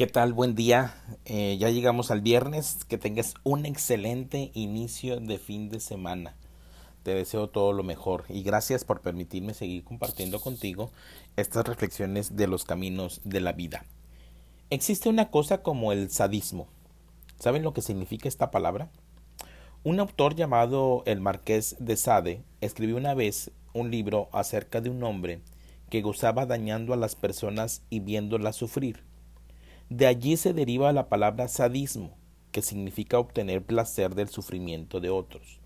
¿Qué tal? Buen día. Eh, ya llegamos al viernes. Que tengas un excelente inicio de fin de semana. Te deseo todo lo mejor y gracias por permitirme seguir compartiendo contigo estas reflexiones de los caminos de la vida. Existe una cosa como el sadismo. ¿Saben lo que significa esta palabra? Un autor llamado el Marqués de Sade escribió una vez un libro acerca de un hombre que gozaba dañando a las personas y viéndolas sufrir. De allí se deriva la palabra sadismo, que significa obtener placer del sufrimiento de otros.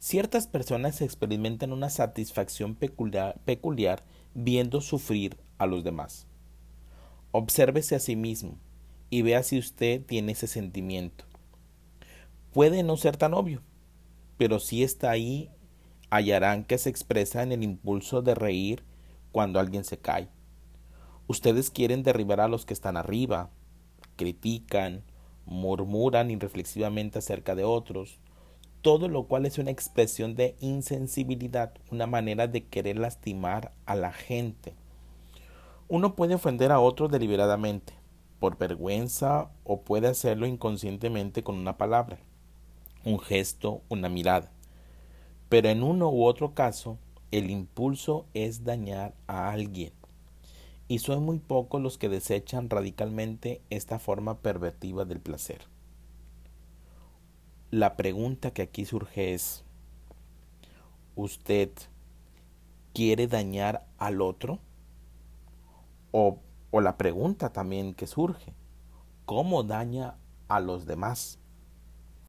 Ciertas personas experimentan una satisfacción peculiar, viendo sufrir a los demás. Obsérvese a sí mismo y vea si usted tiene ese sentimiento. Puede no ser tan obvio, pero si está ahí, hallarán que se expresa en el impulso de reír cuando alguien se cae. Ustedes quieren derribar a los que están arriba, critican, murmuran irreflexivamente acerca de otros, todo lo cual es una expresión de insensibilidad, una manera de querer lastimar a la gente. Uno puede ofender a otro deliberadamente, por vergüenza, o puede hacerlo inconscientemente con una palabra, un gesto, una mirada. Pero en uno u otro caso, el impulso es dañar a alguien. Y son muy pocos los que desechan radicalmente esta forma pervertiva del placer. La pregunta que aquí surge es, ¿usted quiere dañar al otro? O, o la pregunta también que surge, ¿cómo daña a los demás?